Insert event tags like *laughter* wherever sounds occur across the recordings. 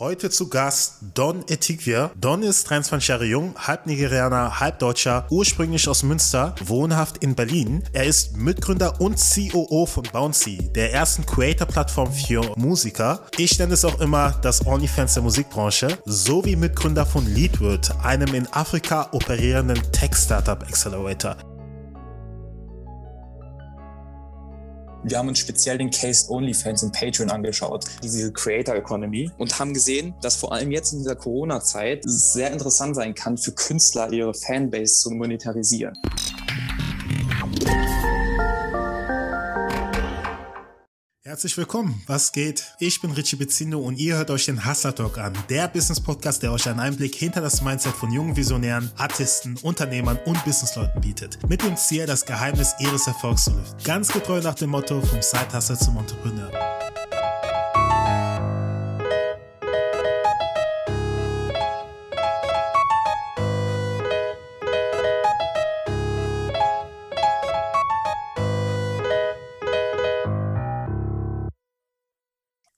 Heute zu Gast Don Etikvia. Don ist 23 Jahre jung, halb Nigerianer, halb Deutscher, ursprünglich aus Münster, wohnhaft in Berlin. Er ist Mitgründer und COO von Bouncy, der ersten Creator-Plattform für Musiker. Ich nenne es auch immer das OnlyFans der Musikbranche, sowie Mitgründer von Leadwood, einem in Afrika operierenden Tech-Startup Wir haben uns speziell den Case OnlyFans und Patreon angeschaut, diese Creator Economy, und haben gesehen, dass vor allem jetzt in dieser Corona-Zeit es sehr interessant sein kann, für Künstler ihre Fanbase zu monetarisieren. Herzlich willkommen. Was geht? Ich bin Richie Bezindo und ihr hört euch den Hustler Talk an, der Business Podcast, der euch einen Einblick hinter das Mindset von jungen Visionären, Artisten, Unternehmern und Businessleuten bietet. Mit dem Ziel, das Geheimnis ihres Erfolgs zu lüften. Ganz getreu nach dem Motto vom Side Hustle zum Entrepreneur.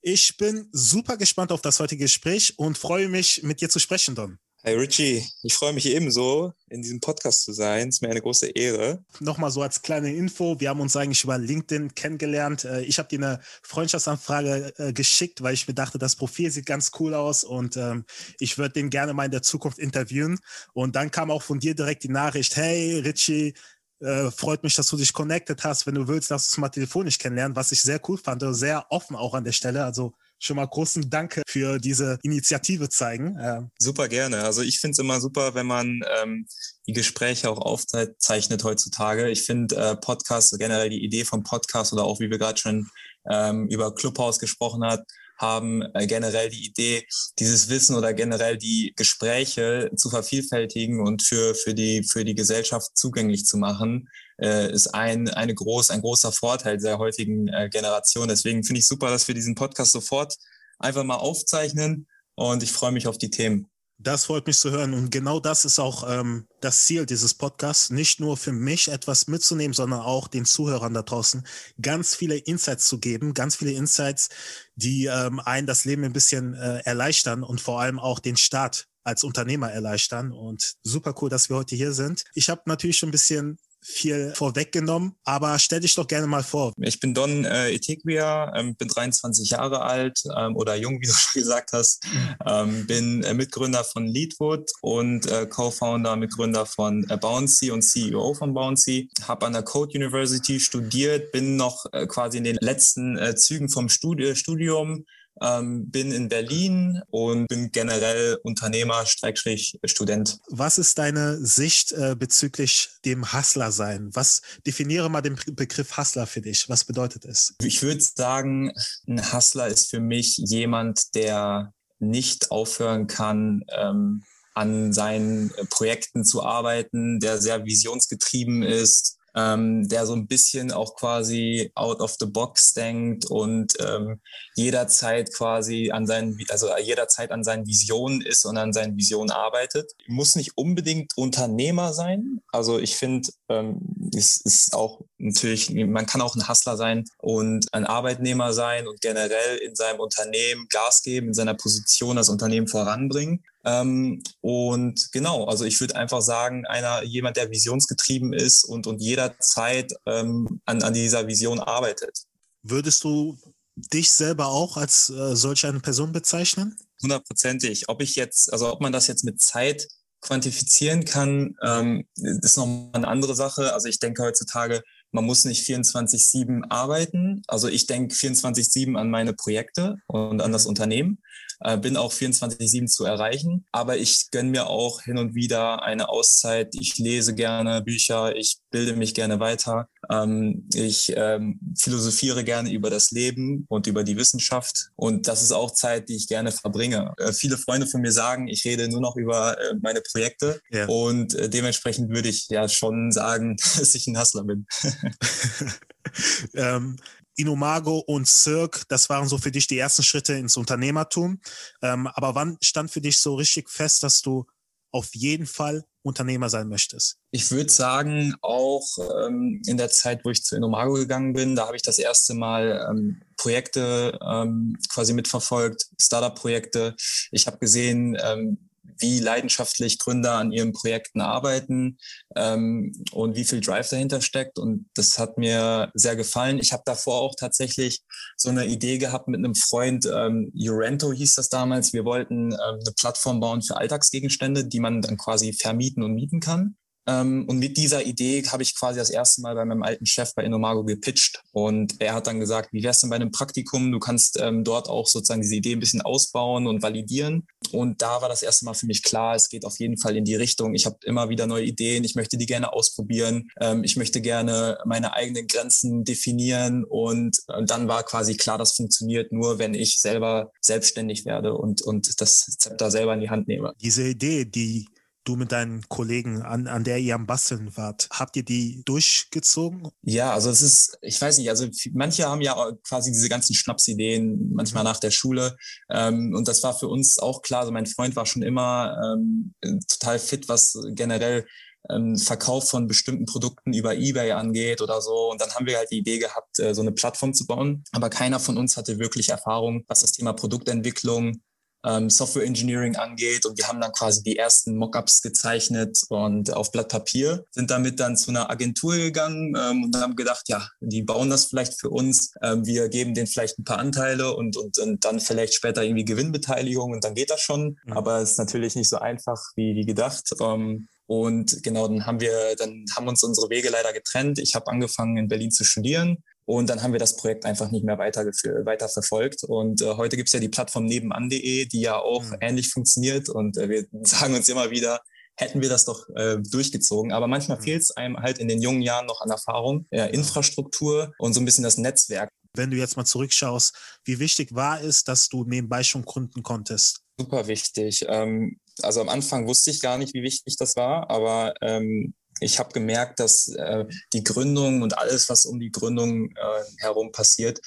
Ich bin super gespannt auf das heutige Gespräch und freue mich, mit dir zu sprechen, Don. Hey Richie, ich freue mich ebenso, in diesem Podcast zu sein. Es ist mir eine große Ehre. Nochmal so als kleine Info, wir haben uns eigentlich über LinkedIn kennengelernt. Äh, ich habe dir eine Freundschaftsanfrage äh, geschickt, weil ich mir dachte, das Profil sieht ganz cool aus und ähm, ich würde den gerne mal in der Zukunft interviewen. Und dann kam auch von dir direkt die Nachricht, hey Richie, äh, freut mich, dass du dich connected hast. Wenn du willst, lass uns mal telefonisch kennenlernen, was ich sehr cool fand, sehr offen auch an der Stelle. Also schon mal großen Dank für diese Initiative zeigen. Äh, super gerne. Also ich finde es immer super, wenn man ähm, die Gespräche auch aufzeichnet heutzutage. Ich finde äh, Podcast, generell die Idee vom Podcast oder auch wie wir gerade schon ähm, über Clubhouse gesprochen hat, haben äh, generell die Idee, dieses Wissen oder generell die Gespräche zu vervielfältigen und für, für, die, für die Gesellschaft zugänglich zu machen, äh, ist ein, eine groß, ein großer Vorteil der heutigen äh, Generation. Deswegen finde ich super, dass wir diesen Podcast sofort einfach mal aufzeichnen und ich freue mich auf die Themen. Das freut mich zu hören. Und genau das ist auch ähm, das Ziel dieses Podcasts. Nicht nur für mich etwas mitzunehmen, sondern auch den Zuhörern da draußen ganz viele Insights zu geben. Ganz viele Insights, die ähm, einen das Leben ein bisschen äh, erleichtern und vor allem auch den Start als Unternehmer erleichtern. Und super cool, dass wir heute hier sind. Ich habe natürlich schon ein bisschen viel vorweggenommen, aber stell dich doch gerne mal vor. Ich bin Don äh, Etequia, ähm, bin 23 Jahre alt ähm, oder jung, *laughs* wie du schon gesagt hast. Ähm, bin äh, Mitgründer von Leadwood und äh, Co-Founder, Mitgründer von äh, Bouncy und CEO von Bouncy. Habe an der Code University studiert, bin noch äh, quasi in den letzten äh, Zügen vom Studi Studium ähm, bin in Berlin und bin generell Unternehmer, Student. Was ist deine Sicht äh, bezüglich dem Hustler sein? Was definiere mal den Begriff Hustler für dich? Was bedeutet es? Ich würde sagen, ein Hustler ist für mich jemand, der nicht aufhören kann, ähm, an seinen Projekten zu arbeiten, der sehr visionsgetrieben ist, ähm, der so ein bisschen auch quasi out of the box denkt und ähm, jederzeit quasi an seinen, also jederzeit an seinen Visionen ist und an seinen Visionen arbeitet. Muss nicht unbedingt Unternehmer sein. Also ich finde, ähm, es ist auch natürlich, man kann auch ein Hustler sein und ein Arbeitnehmer sein und generell in seinem Unternehmen Gas geben, in seiner Position das Unternehmen voranbringen. Ähm, und genau, also ich würde einfach sagen, einer, jemand, der visionsgetrieben ist und, und jederzeit ähm, an, an dieser Vision arbeitet. Würdest du dich selber auch als äh, solch eine Person bezeichnen? Hundertprozentig. Ob ich jetzt, also ob man das jetzt mit Zeit quantifizieren kann, ähm, ist noch eine andere Sache. Also ich denke heutzutage, man muss nicht 24-7 arbeiten. Also ich denke 24-7 an meine Projekte und an das Unternehmen äh, bin auch 24-7 zu erreichen. Aber ich gönne mir auch hin und wieder eine Auszeit. Ich lese gerne Bücher, ich bilde mich gerne weiter. Ähm, ich ähm, philosophiere gerne über das Leben und über die Wissenschaft. Und das ist auch Zeit, die ich gerne verbringe. Äh, viele Freunde von mir sagen, ich rede nur noch über äh, meine Projekte. Ja. Und äh, dementsprechend würde ich ja schon sagen, *laughs* dass ich ein Hustler bin. *laughs* *laughs* ähm, Inumago und Cirque, das waren so für dich die ersten Schritte ins Unternehmertum. Ähm, aber wann stand für dich so richtig fest, dass du auf jeden Fall Unternehmer sein möchtest? Ich würde sagen, auch ähm, in der Zeit, wo ich zu Inomago gegangen bin, da habe ich das erste Mal ähm, Projekte ähm, quasi mitverfolgt, Startup-Projekte. Ich habe gesehen, ähm, wie leidenschaftlich Gründer an ihren Projekten arbeiten ähm, und wie viel Drive dahinter steckt. Und das hat mir sehr gefallen. Ich habe davor auch tatsächlich so eine Idee gehabt mit einem Freund, ähm, Urento hieß das damals. Wir wollten ähm, eine Plattform bauen für Alltagsgegenstände, die man dann quasi vermieten und mieten kann. Ähm, und mit dieser Idee habe ich quasi das erste Mal bei meinem alten Chef bei Innomago gepitcht. Und er hat dann gesagt, wie wär's denn bei einem Praktikum? Du kannst ähm, dort auch sozusagen diese Idee ein bisschen ausbauen und validieren. Und da war das erste Mal für mich klar, es geht auf jeden Fall in die Richtung. Ich habe immer wieder neue Ideen. Ich möchte die gerne ausprobieren. Ähm, ich möchte gerne meine eigenen Grenzen definieren. Und äh, dann war quasi klar, das funktioniert nur, wenn ich selber selbstständig werde und, und das Zepter selber in die Hand nehme. Diese Idee, die du mit deinen Kollegen, an, an der ihr am Basteln wart. Habt ihr die durchgezogen? Ja, also es ist, ich weiß nicht, also manche haben ja quasi diese ganzen Schnapsideen manchmal nach der Schule. Ähm, und das war für uns auch klar. Also mein Freund war schon immer ähm, total fit, was generell ähm, Verkauf von bestimmten Produkten über eBay angeht oder so. Und dann haben wir halt die Idee gehabt, äh, so eine Plattform zu bauen. Aber keiner von uns hatte wirklich Erfahrung, was das Thema Produktentwicklung ähm, Software Engineering angeht. Und wir haben dann quasi die ersten Mockups gezeichnet und auf Blatt Papier, sind damit dann zu einer Agentur gegangen ähm, und haben gedacht, ja, die bauen das vielleicht für uns. Ähm, wir geben denen vielleicht ein paar Anteile und, und, und dann vielleicht später irgendwie Gewinnbeteiligung und dann geht das schon. Mhm. Aber es ist natürlich nicht so einfach wie, wie gedacht. Ähm, und genau, dann haben wir, dann haben uns unsere Wege leider getrennt. Ich habe angefangen in Berlin zu studieren und dann haben wir das Projekt einfach nicht mehr weiter, weiter verfolgt. Und äh, heute gibt's ja die Plattform nebenan.de, die ja auch mhm. ähnlich funktioniert. Und äh, wir *laughs* sagen uns immer wieder, hätten wir das doch äh, durchgezogen. Aber manchmal mhm. fehlt es einem halt in den jungen Jahren noch an Erfahrung, äh, Infrastruktur und so ein bisschen das Netzwerk. Wenn du jetzt mal zurückschaust, wie wichtig war es, dass du nebenbei schon gründen konntest? Super wichtig. Ähm, also am Anfang wusste ich gar nicht, wie wichtig das war, aber ähm, ich habe gemerkt, dass äh, die Gründung und alles, was um die Gründung äh, herum passiert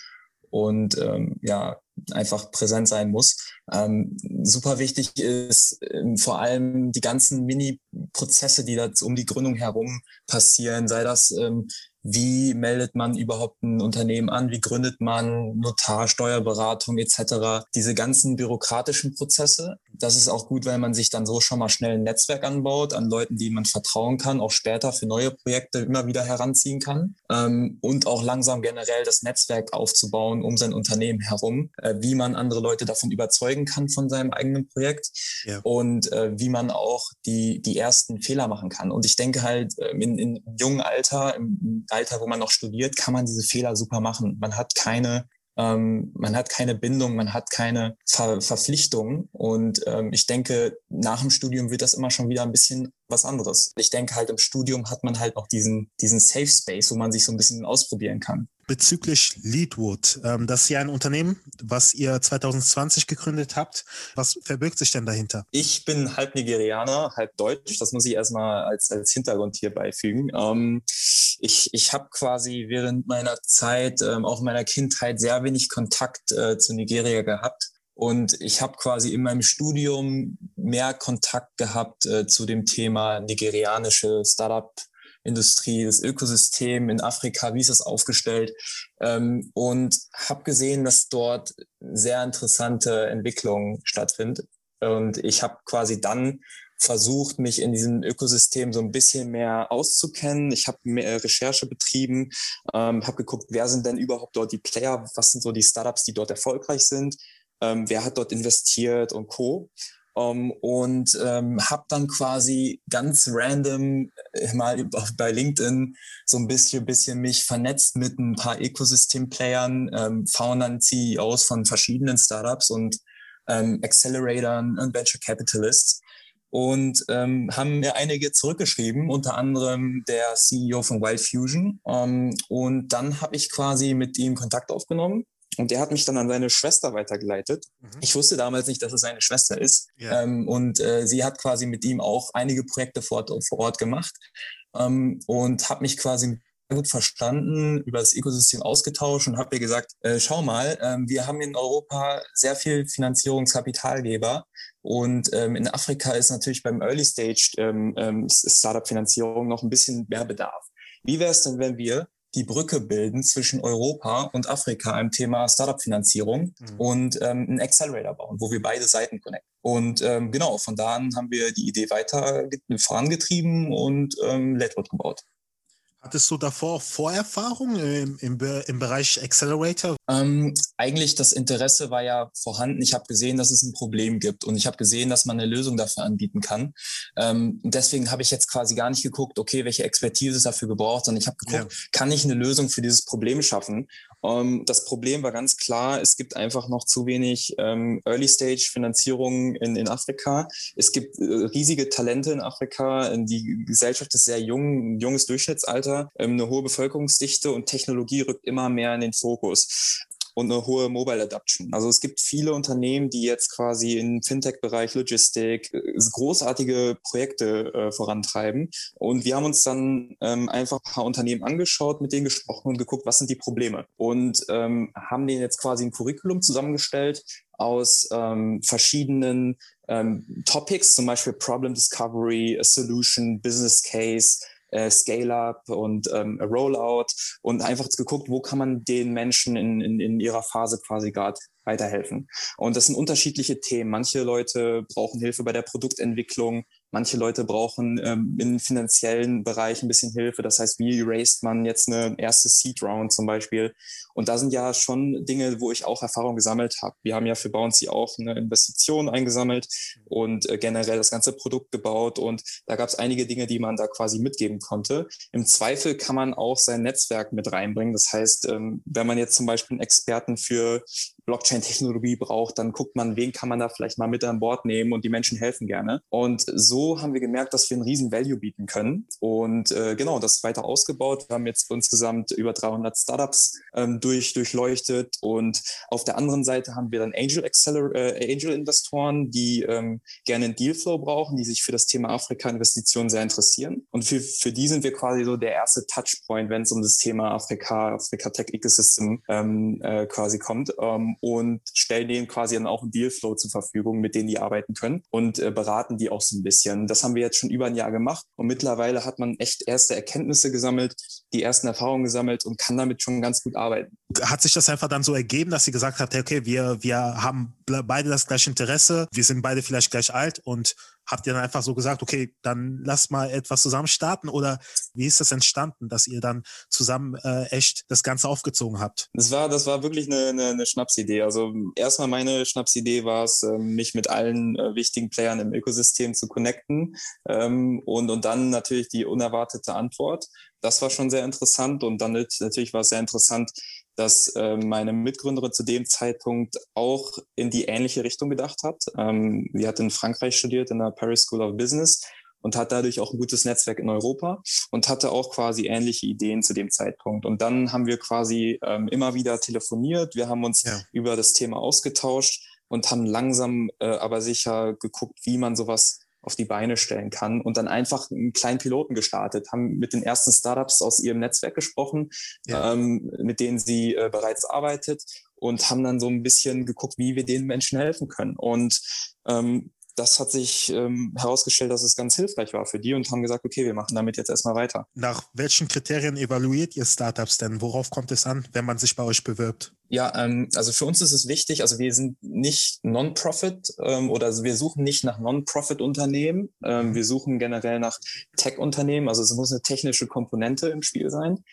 und ähm, ja, einfach präsent sein muss. Ähm, super wichtig ist ähm, vor allem die ganzen Mini-Prozesse, die da um die Gründung herum passieren, sei das ähm, wie meldet man überhaupt ein Unternehmen an, wie gründet man Notar, Steuerberatung etc. Diese ganzen bürokratischen Prozesse, das ist auch gut, weil man sich dann so schon mal schnell ein Netzwerk anbaut an Leuten, die man vertrauen kann, auch später für neue Projekte immer wieder heranziehen kann ähm, und auch langsam generell das Netzwerk aufzubauen um sein Unternehmen herum, äh, wie man andere Leute davon überzeugen kann von seinem eigenen Projekt ja. und äh, wie man auch die, die ersten Fehler machen kann. Und ich denke halt äh, in, in jungen Alter, im Alter, wo man noch studiert, kann man diese Fehler super machen. Man hat keine ähm, man hat keine Bindung, man hat keine Ver Verpflichtung. Und ähm, ich denke, nach dem Studium wird das immer schon wieder ein bisschen was anderes. Ich denke halt, im Studium hat man halt noch diesen, diesen Safe Space, wo man sich so ein bisschen ausprobieren kann bezüglich Leadwood. Ähm, das ist ja ein Unternehmen, was ihr 2020 gegründet habt. Was verbirgt sich denn dahinter? Ich bin halb Nigerianer, halb Deutsch. Das muss ich erstmal als, als Hintergrund hier beifügen. Ähm, ich ich habe quasi während meiner Zeit, ähm, auch meiner Kindheit, sehr wenig Kontakt äh, zu Nigeria gehabt. Und ich habe quasi in meinem Studium mehr Kontakt gehabt äh, zu dem Thema nigerianische Startup Industrie, das Ökosystem in Afrika, wie ist es aufgestellt ähm, und habe gesehen, dass dort sehr interessante Entwicklungen stattfinden. Und ich habe quasi dann versucht, mich in diesem Ökosystem so ein bisschen mehr auszukennen. Ich habe mehr Recherche betrieben, ähm, habe geguckt, wer sind denn überhaupt dort die Player, was sind so die Startups, die dort erfolgreich sind, ähm, wer hat dort investiert und co. Um, ähm, und ähm, habe dann quasi ganz random äh, mal *laughs* bei LinkedIn so ein bisschen, bisschen mich vernetzt mit ein paar Ökosystem-Playern, ähm, Foundern, CEOs von verschiedenen Startups und ähm, Acceleratoren und Venture Capitalists und ähm, haben mir einige zurückgeschrieben, unter anderem der CEO von Wild Fusion. Ähm, und dann habe ich quasi mit ihm Kontakt aufgenommen und der hat mich dann an seine Schwester weitergeleitet. Mhm. Ich wusste damals nicht, dass es seine Schwester ist. Ja. Ähm, und äh, sie hat quasi mit ihm auch einige Projekte vor, vor Ort gemacht ähm, und hat mich quasi gut verstanden, über das Ökosystem ausgetauscht und habe ihr gesagt, äh, schau mal, ähm, wir haben in Europa sehr viel Finanzierungskapitalgeber und ähm, in Afrika ist natürlich beim Early Stage ähm, ähm Startup-Finanzierung noch ein bisschen mehr Bedarf. Wie wäre es denn, wenn wir die Brücke bilden zwischen Europa und Afrika im Thema Startup-Finanzierung mhm. und ähm, einen Accelerator bauen, wo wir beide Seiten connecten. Und ähm, genau, von da an haben wir die Idee weiter vorangetrieben und ähm, Ledwood gebaut. Hattest du davor Vorerfahrung im, im, im Bereich Accelerator? Ähm, eigentlich das Interesse war ja vorhanden. Ich habe gesehen, dass es ein Problem gibt und ich habe gesehen, dass man eine Lösung dafür anbieten kann. Ähm, deswegen habe ich jetzt quasi gar nicht geguckt, okay, welche Expertise ist dafür gebraucht, sondern ich habe geguckt, ja. kann ich eine Lösung für dieses Problem schaffen? Um, ähm, das Problem war ganz klar, es gibt einfach noch zu wenig ähm, Early-Stage-Finanzierung in, in Afrika. Es gibt äh, riesige Talente in Afrika. Die Gesellschaft ist sehr jung, ein junges Durchschnittsalter, ähm, eine hohe Bevölkerungsdichte und Technologie rückt immer mehr in den Fokus und eine hohe Mobile Adoption. Also es gibt viele Unternehmen, die jetzt quasi im Fintech-Bereich, Logistik, äh, großartige Projekte äh, vorantreiben. Und wir haben uns dann ähm, einfach ein paar Unternehmen angeschaut, mit denen gesprochen und geguckt, was sind die Probleme. Und ähm, haben denen jetzt quasi ein Curriculum zusammengestellt aus ähm, verschiedenen ähm, Topics, zum Beispiel Problem Discovery, Solution, Business Case, äh, Scale-up und ähm, Rollout und einfach geguckt, wo kann man den Menschen in, in, in ihrer Phase quasi gerade weiterhelfen. Und das sind unterschiedliche Themen. Manche Leute brauchen Hilfe bei der Produktentwicklung, manche Leute brauchen ähm, im finanziellen Bereich ein bisschen Hilfe. Das heißt, wie raised man jetzt eine erste Seed Round zum Beispiel? Und da sind ja schon Dinge, wo ich auch Erfahrung gesammelt habe. Wir haben ja für Bouncy auch eine Investition eingesammelt und äh, generell das ganze Produkt gebaut. Und da gab es einige Dinge, die man da quasi mitgeben konnte. Im Zweifel kann man auch sein Netzwerk mit reinbringen. Das heißt, ähm, wenn man jetzt zum Beispiel einen Experten für Blockchain-Technologie braucht, dann guckt man, wen kann man da vielleicht mal mit an Bord nehmen und die Menschen helfen gerne. Und so haben wir gemerkt, dass wir einen riesen Value bieten können und äh, genau, das weiter ausgebaut. Wir haben jetzt insgesamt über 300 Startups ähm, durch, durchleuchtet und auf der anderen Seite haben wir dann Angel, Acceler äh, Angel Investoren, die ähm, gerne einen Dealflow brauchen, die sich für das Thema Afrika-Investitionen sehr interessieren. Und für, für die sind wir quasi so der erste Touchpoint, wenn es um das Thema Afrika, Afrika Tech Ecosystem ähm, äh, quasi kommt. Ähm, und stellen denen quasi dann auch einen Dealflow zur Verfügung, mit denen die arbeiten können und äh, beraten die auch so ein bisschen. Das haben wir jetzt schon über ein Jahr gemacht und mittlerweile hat man echt erste Erkenntnisse gesammelt, die ersten Erfahrungen gesammelt und kann damit schon ganz gut arbeiten. Hat sich das einfach dann so ergeben, dass sie gesagt hat, okay, wir, wir haben beide das gleiche Interesse, wir sind beide vielleicht gleich alt und habt ihr dann einfach so gesagt, okay, dann lass mal etwas zusammen starten oder wie ist das entstanden, dass ihr dann zusammen äh, echt das Ganze aufgezogen habt? Das war, das war wirklich eine, eine, eine Schnapsidee. Also erstmal meine Schnapsidee war es, ähm, mich mit allen äh, wichtigen Playern im Ökosystem zu connecten ähm, und, und dann natürlich die unerwartete Antwort. Das war schon sehr interessant und dann natürlich war es sehr interessant, dass äh, meine Mitgründerin zu dem Zeitpunkt auch in die ähnliche Richtung gedacht hat. Ähm, sie hat in Frankreich studiert, in der Paris School of Business und hat dadurch auch ein gutes Netzwerk in Europa und hatte auch quasi ähnliche Ideen zu dem Zeitpunkt. Und dann haben wir quasi ähm, immer wieder telefoniert, wir haben uns ja. über das Thema ausgetauscht und haben langsam äh, aber sicher geguckt, wie man sowas auf die Beine stellen kann und dann einfach einen kleinen Piloten gestartet, haben mit den ersten Startups aus ihrem Netzwerk gesprochen, ja. ähm, mit denen sie äh, bereits arbeitet und haben dann so ein bisschen geguckt, wie wir den Menschen helfen können. Und ähm, das hat sich ähm, herausgestellt, dass es ganz hilfreich war für die und haben gesagt, okay, wir machen damit jetzt erstmal weiter. Nach welchen Kriterien evaluiert ihr Startups denn? Worauf kommt es an, wenn man sich bei euch bewirbt? Ja, ähm, also für uns ist es wichtig, also wir sind nicht Non-Profit ähm, oder also wir suchen nicht nach Non-Profit-Unternehmen. Ähm, wir suchen generell nach Tech-Unternehmen, also es muss eine technische Komponente im Spiel sein.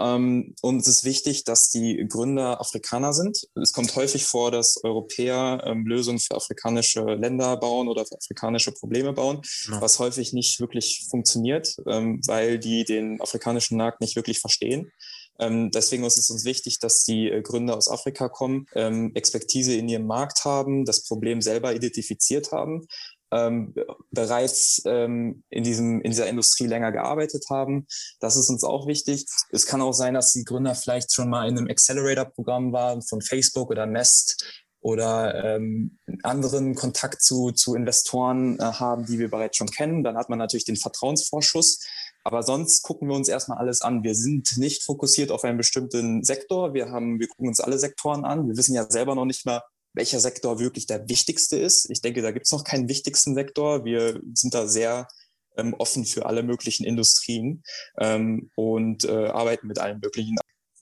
Ähm, und es ist wichtig, dass die Gründer Afrikaner sind. Es kommt häufig vor, dass Europäer ähm, Lösungen für afrikanische Länder bauen oder für afrikanische Probleme bauen, ja. was häufig nicht wirklich funktioniert, ähm, weil die den afrikanischen Markt nicht wirklich verstehen. Ähm, deswegen ist es uns wichtig, dass die äh, Gründer aus Afrika kommen, ähm, Expertise in ihrem Markt haben, das Problem selber identifiziert haben ähm, bereits ähm, in, diesem, in dieser Industrie länger gearbeitet haben. Das ist uns auch wichtig. Es kann auch sein, dass die Gründer vielleicht schon mal in einem Accelerator-Programm waren von Facebook oder Nest oder ähm, anderen Kontakt zu, zu Investoren äh, haben, die wir bereits schon kennen. Dann hat man natürlich den Vertrauensvorschuss. Aber sonst gucken wir uns erstmal alles an. Wir sind nicht fokussiert auf einen bestimmten Sektor. Wir haben, wir gucken uns alle Sektoren an. Wir wissen ja selber noch nicht mal, welcher Sektor wirklich der wichtigste ist. Ich denke, da gibt es noch keinen wichtigsten Sektor. Wir sind da sehr ähm, offen für alle möglichen Industrien ähm, und äh, arbeiten mit allen möglichen.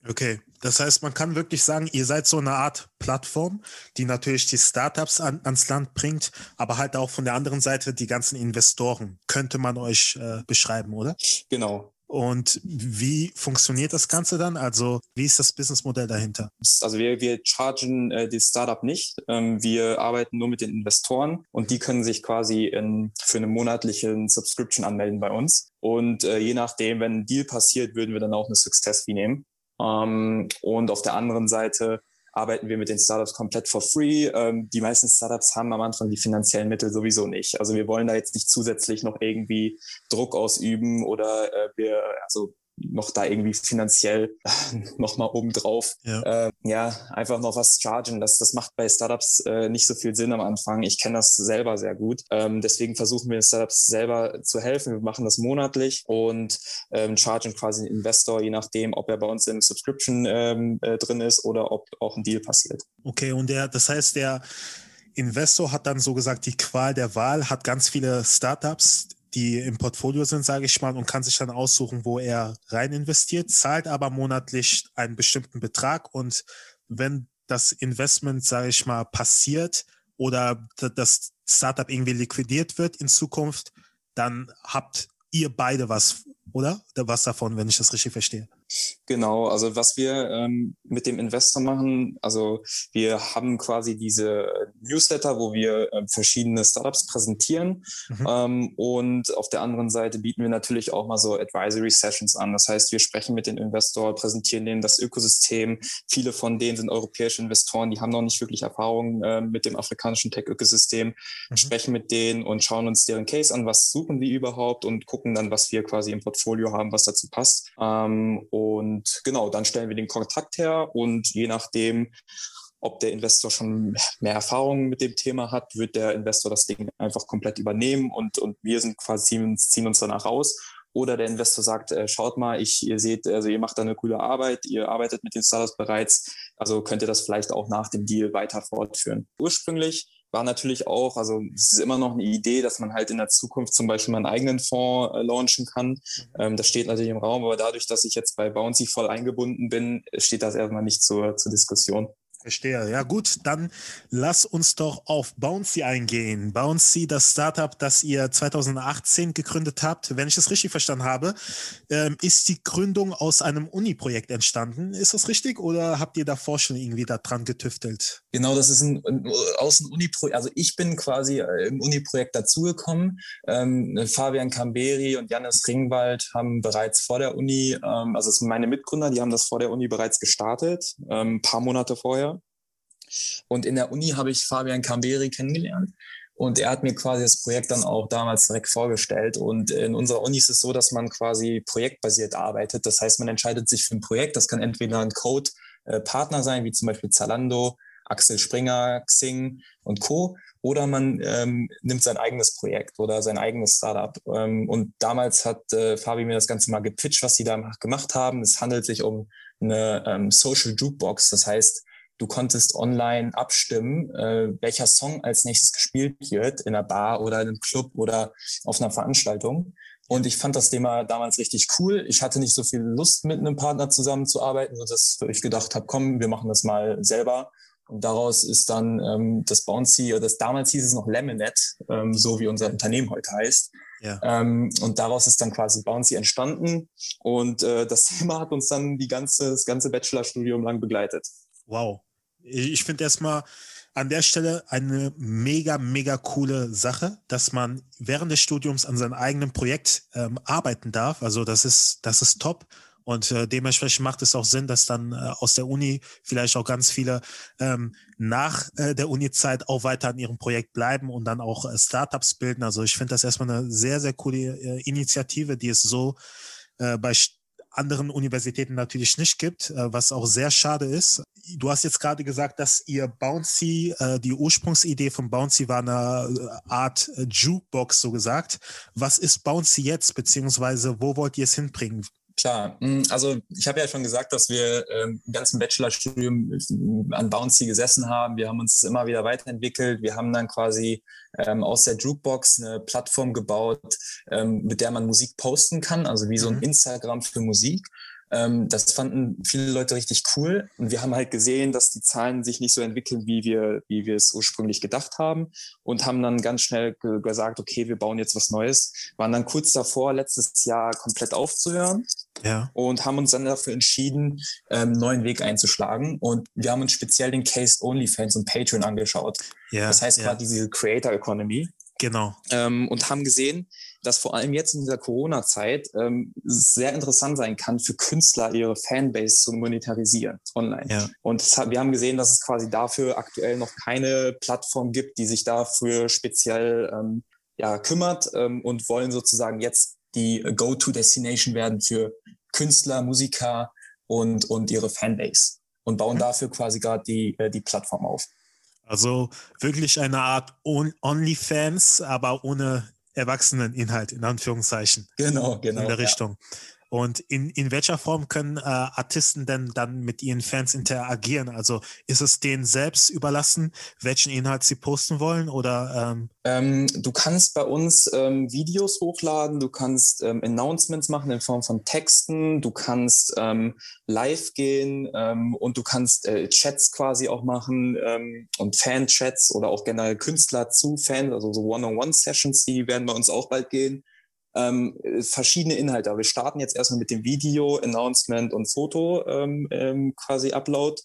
Okay, das heißt, man kann wirklich sagen, ihr seid so eine Art Plattform, die natürlich die Startups an, ans Land bringt, aber halt auch von der anderen Seite die ganzen Investoren, könnte man euch äh, beschreiben, oder? Genau, und wie funktioniert das Ganze dann? Also wie ist das Businessmodell dahinter? Also wir, wir chargen äh, die Startup nicht. Ähm, wir arbeiten nur mit den Investoren und die können sich quasi in, für eine monatliche Subscription anmelden bei uns. Und äh, je nachdem, wenn ein Deal passiert, würden wir dann auch eine Success Fee nehmen. Ähm, und auf der anderen Seite arbeiten wir mit den Startups komplett for free. Ähm, die meisten Startups haben am Anfang die finanziellen Mittel sowieso nicht. Also wir wollen da jetzt nicht zusätzlich noch irgendwie Druck ausüben oder äh, wir, also noch da irgendwie finanziell *laughs* nochmal obendrauf, ja. Äh, ja, einfach noch was chargen. Das, das macht bei Startups äh, nicht so viel Sinn am Anfang. Ich kenne das selber sehr gut. Ähm, deswegen versuchen wir Startups selber zu helfen. Wir machen das monatlich und ähm, chargen quasi den Investor, je nachdem, ob er bei uns im Subscription ähm, äh, drin ist oder ob auch ein Deal passiert. Okay, und der, das heißt, der Investor hat dann so gesagt die Qual der Wahl, hat ganz viele Startups, die im Portfolio sind, sage ich mal, und kann sich dann aussuchen, wo er rein investiert, zahlt aber monatlich einen bestimmten Betrag und wenn das Investment, sage ich mal, passiert oder das Startup irgendwie liquidiert wird in Zukunft, dann habt ihr beide was, oder? Was davon, wenn ich das richtig verstehe. Genau, also was wir ähm, mit dem Investor machen, also wir haben quasi diese Newsletter, wo wir äh, verschiedene Startups präsentieren mhm. ähm, und auf der anderen Seite bieten wir natürlich auch mal so Advisory Sessions an. Das heißt, wir sprechen mit den Investoren, präsentieren denen das Ökosystem. Viele von denen sind europäische Investoren, die haben noch nicht wirklich Erfahrung äh, mit dem afrikanischen Tech-Ökosystem, mhm. sprechen mit denen und schauen uns deren Case an, was suchen die überhaupt und gucken dann, was wir quasi im Portfolio haben, was dazu passt. Ähm, und genau, dann stellen wir den Kontakt her und je nachdem, ob der Investor schon mehr Erfahrung mit dem Thema hat, wird der Investor das Ding einfach komplett übernehmen und, und wir sind quasi ziehen uns danach raus. Oder der Investor sagt, äh, schaut mal, ich, ihr seht, also ihr macht da eine coole Arbeit, ihr arbeitet mit den Startups bereits, also könnt ihr das vielleicht auch nach dem Deal weiter fortführen. Ursprünglich war natürlich auch, also es ist immer noch eine Idee, dass man halt in der Zukunft zum Beispiel mal einen eigenen Fonds äh, launchen kann. Mhm. Ähm, das steht natürlich im Raum, aber dadurch, dass ich jetzt bei Bouncy voll eingebunden bin, steht das erstmal nicht zur, zur Diskussion. Verstehe. Ja gut, dann lass uns doch auf Bouncy eingehen. Bouncy, das Startup, das ihr 2018 gegründet habt, wenn ich das richtig verstanden habe, ähm, ist die Gründung aus einem Uni-Projekt entstanden. Ist das richtig oder habt ihr davor schon irgendwie daran getüftelt? Genau, das ist ein, aus einem Uni-Projekt. Also ich bin quasi äh, im Uni-Projekt dazugekommen. Ähm, Fabian Camberi und Janis Ringwald haben bereits vor der Uni, ähm, also es sind meine Mitgründer, die haben das vor der Uni bereits gestartet, ein paar Monate vorher. Und in der Uni habe ich Fabian Camberi kennengelernt. Und er hat mir quasi das Projekt dann auch damals direkt vorgestellt. Und in unserer Uni ist es so, dass man quasi projektbasiert arbeitet. Das heißt, man entscheidet sich für ein Projekt. Das kann entweder ein Code-Partner sein, wie zum Beispiel Zalando, Axel Springer, Xing und Co. Oder man ähm, nimmt sein eigenes Projekt oder sein eigenes Startup. Ähm, und damals hat äh, Fabi mir das Ganze mal gepitcht, was sie da gemacht haben. Es handelt sich um eine ähm, Social Jukebox. Das heißt, du konntest online abstimmen, äh, welcher Song als nächstes gespielt wird in einer Bar oder in einem Club oder auf einer Veranstaltung. Und ich fand das Thema damals richtig cool. Ich hatte nicht so viel Lust, mit einem Partner zusammenzuarbeiten, sodass ich gedacht habe, komm, wir machen das mal selber. Und daraus ist dann ähm, das Bouncy, oder das damals hieß es noch Lemonette, ähm, so wie unser Unternehmen heute heißt. Ja. Ähm, und daraus ist dann quasi Bouncy entstanden. Und äh, das *laughs* Thema hat uns dann die ganze, das ganze Bachelorstudium lang begleitet. Wow, ich finde erstmal an der Stelle eine mega, mega coole Sache, dass man während des Studiums an seinem eigenen Projekt ähm, arbeiten darf. Also das ist, das ist top. Und äh, dementsprechend macht es auch Sinn, dass dann äh, aus der Uni vielleicht auch ganz viele ähm, nach äh, der Uni-Zeit auch weiter an ihrem Projekt bleiben und dann auch äh, Startups bilden. Also ich finde das erstmal eine sehr, sehr coole äh, Initiative, die es so äh, bei anderen Universitäten natürlich nicht gibt, äh, was auch sehr schade ist. Du hast jetzt gerade gesagt, dass ihr Bouncy, äh, die Ursprungsidee von Bouncy war eine äh, Art Jukebox, so gesagt. Was ist Bouncy jetzt, beziehungsweise wo wollt ihr es hinbringen? Klar, hm, also ich habe ja schon gesagt, dass wir ähm, im ganzen Bachelorstudium an Bouncy gesessen haben. Wir haben uns immer wieder weiterentwickelt. Wir haben dann quasi ähm, aus der Jukebox eine Plattform gebaut, ähm, mit der man Musik posten kann, also wie so ein mhm. Instagram für Musik. Ähm, das fanden viele Leute richtig cool. Und wir haben halt gesehen, dass die Zahlen sich nicht so entwickeln, wie wir, wie wir es ursprünglich gedacht haben. Und haben dann ganz schnell ge gesagt, okay, wir bauen jetzt was Neues. Waren dann kurz davor, letztes Jahr komplett aufzuhören. Ja. Und haben uns dann dafür entschieden, ähm, einen neuen Weg einzuschlagen. Und wir haben uns speziell den Case OnlyFans und Patreon angeschaut. Ja, das heißt ja. gerade diese Creator Economy. Genau. Ähm, und haben gesehen, dass vor allem jetzt in dieser Corona-Zeit ähm, sehr interessant sein kann, für Künstler ihre Fanbase zu monetarisieren online. Ja. Und hat, wir haben gesehen, dass es quasi dafür aktuell noch keine Plattform gibt, die sich dafür speziell ähm, ja, kümmert ähm, und wollen sozusagen jetzt die Go-To-Destination werden für Künstler, Musiker und, und ihre Fanbase und bauen mhm. dafür quasi gerade die, äh, die Plattform auf. Also wirklich eine Art OnlyFans, aber ohne Erwachseneninhalt, in Anführungszeichen. Genau, genau. In der Richtung. Ja. Und in, in welcher Form können äh, Artisten denn dann mit ihren Fans interagieren? Also ist es denen selbst überlassen, welchen Inhalt sie posten wollen? Oder ähm ähm, du kannst bei uns ähm, Videos hochladen, du kannst ähm, Announcements machen in Form von Texten, du kannst ähm, live gehen ähm, und du kannst äh, Chats quasi auch machen und Fan-Chats oder auch generell Künstler zu Fans, also so One-on-One-Sessions, die werden bei uns auch bald gehen ähm, verschiedene Inhalte. Aber wir starten jetzt erstmal mit dem Video, Announcement und Foto ähm, ähm, quasi Upload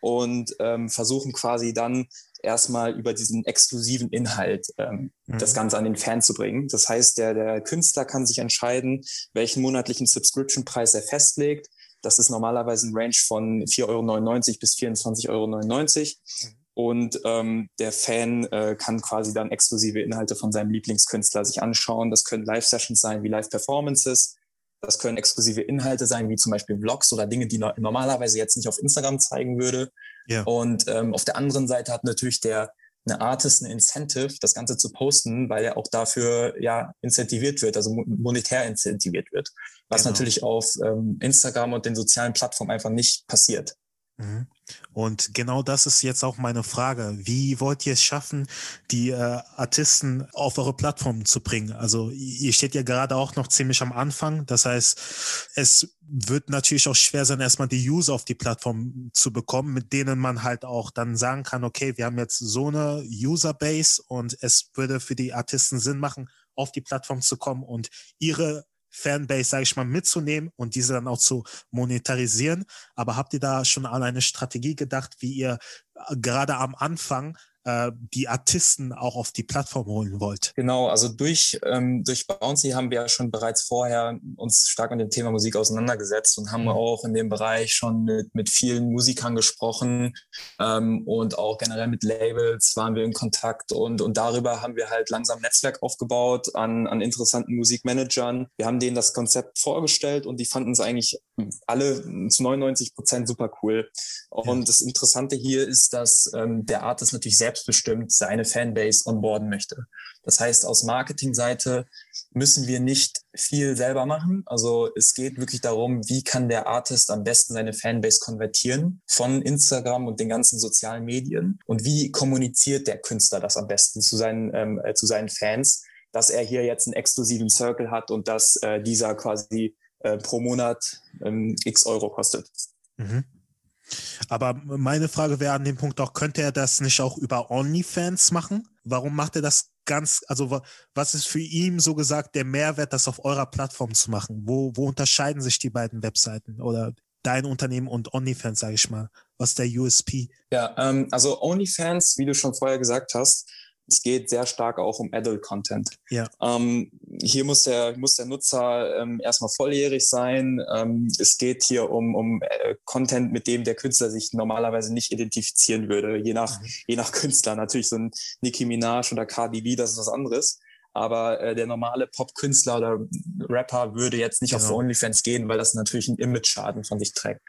und ähm, versuchen quasi dann erstmal über diesen exklusiven Inhalt ähm, mhm. das Ganze an den Fan zu bringen. Das heißt, der, der Künstler kann sich entscheiden, welchen monatlichen Subscription-Preis er festlegt. Das ist normalerweise ein Range von 4,99 Euro bis 24,99 Euro. Und ähm, der Fan äh, kann quasi dann exklusive Inhalte von seinem Lieblingskünstler sich anschauen. Das können Live-Sessions sein wie Live-Performances. Das können exklusive Inhalte sein, wie zum Beispiel Vlogs oder Dinge, die no normalerweise jetzt nicht auf Instagram zeigen würde. Ja. Und ähm, auf der anderen Seite hat natürlich der eine Artist ein Incentive, das Ganze zu posten, weil er auch dafür ja incentiviert wird, also monetär incentiviert wird. Was genau. natürlich auf ähm, Instagram und den sozialen Plattformen einfach nicht passiert. Mhm. Und genau das ist jetzt auch meine Frage. Wie wollt ihr es schaffen, die äh, Artisten auf eure Plattform zu bringen? Also ihr steht ja gerade auch noch ziemlich am Anfang. Das heißt, es wird natürlich auch schwer sein, erstmal die User auf die Plattform zu bekommen, mit denen man halt auch dann sagen kann, okay, wir haben jetzt so eine Userbase und es würde für die Artisten Sinn machen, auf die Plattform zu kommen und ihre Fanbase, sage ich mal, mitzunehmen und diese dann auch zu monetarisieren. Aber habt ihr da schon an eine Strategie gedacht, wie ihr äh, gerade am Anfang äh, die Artisten auch auf die Plattform holen wollt. Genau, also durch, ähm, durch Bouncy haben wir ja schon bereits vorher uns stark mit dem Thema Musik auseinandergesetzt und haben mhm. auch in dem Bereich schon mit, mit vielen Musikern gesprochen ähm, und auch generell mit Labels waren wir in Kontakt und, und darüber haben wir halt langsam Netzwerk aufgebaut an, an interessanten Musikmanagern. Wir haben denen das Konzept vorgestellt und die fanden es eigentlich alle zu 99 Prozent super cool. Und ja. das Interessante hier ist, dass ähm, der Artist natürlich selbstbestimmt seine Fanbase onboarden möchte. Das heißt, aus Marketingseite müssen wir nicht viel selber machen. Also es geht wirklich darum, wie kann der Artist am besten seine Fanbase konvertieren von Instagram und den ganzen sozialen Medien und wie kommuniziert der Künstler das am besten zu seinen, ähm, äh, zu seinen Fans, dass er hier jetzt einen exklusiven Circle hat und dass äh, dieser quasi äh, pro Monat ähm, x Euro kostet. Mhm. Aber meine Frage wäre an dem Punkt auch, könnte er das nicht auch über OnlyFans machen? Warum macht er das ganz, also was ist für ihn so gesagt der Mehrwert, das auf eurer Plattform zu machen? Wo, wo unterscheiden sich die beiden Webseiten oder dein Unternehmen und OnlyFans, sage ich mal? Was ist der USP? Ja, ähm, also OnlyFans, wie du schon vorher gesagt hast, es geht sehr stark auch um Adult Content. Ja. Ähm, hier muss der, muss der Nutzer ähm, erstmal volljährig sein. Ähm, es geht hier um, um äh, Content, mit dem der Künstler sich normalerweise nicht identifizieren würde, je nach, mhm. je nach *laughs* Künstler. Natürlich so ein Nicki Minaj oder Cardi B, das ist was anderes. aber äh, der normale Popkünstler oder Rapper würde jetzt nicht genau. auf OnlyFans gehen, weil das natürlich einen Image-Schaden von sich trägt.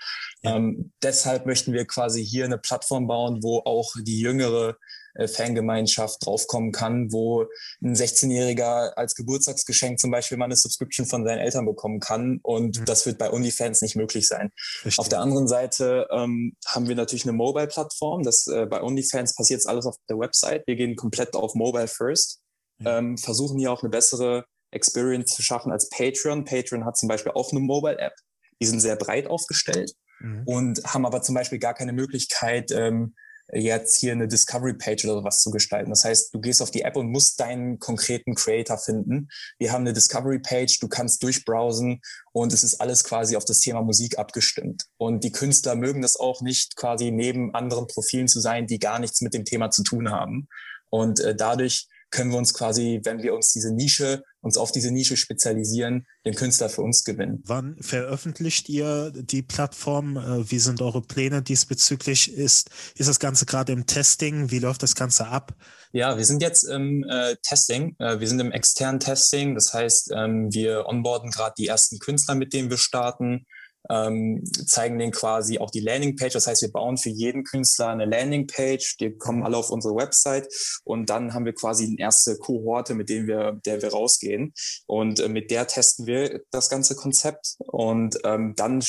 Ja. Ähm, deshalb möchten wir quasi hier eine Plattform bauen, wo auch die jüngere Fangemeinschaft draufkommen kann, wo ein 16-Jähriger als Geburtstagsgeschenk zum Beispiel mal eine Subscription von seinen Eltern bekommen kann. Und mhm. das wird bei OnlyFans nicht möglich sein. Richtig. Auf der anderen Seite ähm, haben wir natürlich eine Mobile-Plattform. Das äh, bei OnlyFans passiert alles auf der Website. Wir gehen komplett auf Mobile First, mhm. ähm, versuchen hier auch eine bessere Experience zu schaffen als Patreon. Patreon hat zum Beispiel auch eine Mobile-App. Die sind sehr breit aufgestellt mhm. und haben aber zum Beispiel gar keine Möglichkeit, ähm, jetzt hier eine Discovery-Page oder sowas zu gestalten. Das heißt, du gehst auf die App und musst deinen konkreten Creator finden. Wir haben eine Discovery-Page, du kannst durchbrowsen und es ist alles quasi auf das Thema Musik abgestimmt. Und die Künstler mögen das auch nicht, quasi neben anderen Profilen zu sein, die gar nichts mit dem Thema zu tun haben. Und äh, dadurch können wir uns quasi, wenn wir uns diese Nische, uns auf diese Nische spezialisieren, den Künstler für uns gewinnen. Wann veröffentlicht ihr die Plattform? Äh, wie sind eure Pläne diesbezüglich? Ist, ist das Ganze gerade im Testing? Wie läuft das Ganze ab? Ja, wir sind jetzt im äh, Testing. Äh, wir sind im externen Testing. Das heißt, ähm, wir onboarden gerade die ersten Künstler, mit denen wir starten ähm, zeigen denen quasi auch die Landingpage. Das heißt, wir bauen für jeden Künstler eine Landingpage. Die kommen alle auf unsere Website und dann haben wir quasi eine erste Kohorte, mit denen wir, der wir rausgehen. Und äh, mit der testen wir das ganze Konzept und ähm, dann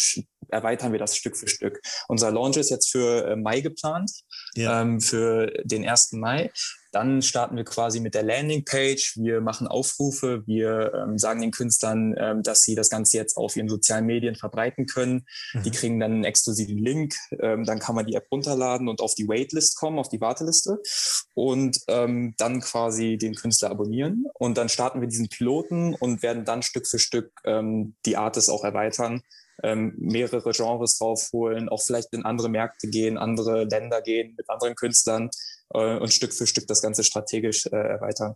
erweitern wir das Stück für Stück. Unser Launch ist jetzt für äh, Mai geplant, ja. ähm, für den 1. Mai. Dann starten wir quasi mit der Landingpage. Wir machen Aufrufe. Wir ähm, sagen den Künstlern, ähm, dass sie das Ganze jetzt auf ihren sozialen Medien verbreiten können. Mhm. Die kriegen dann einen exklusiven Link. Ähm, dann kann man die App runterladen und auf die Waitlist kommen, auf die Warteliste und ähm, dann quasi den Künstler abonnieren. Und dann starten wir diesen Piloten und werden dann Stück für Stück ähm, die Artists auch erweitern ähm, mehrere Genres draufholen, auch vielleicht in andere Märkte gehen, andere Länder gehen mit anderen Künstlern äh, und Stück für Stück das Ganze strategisch äh, erweitern.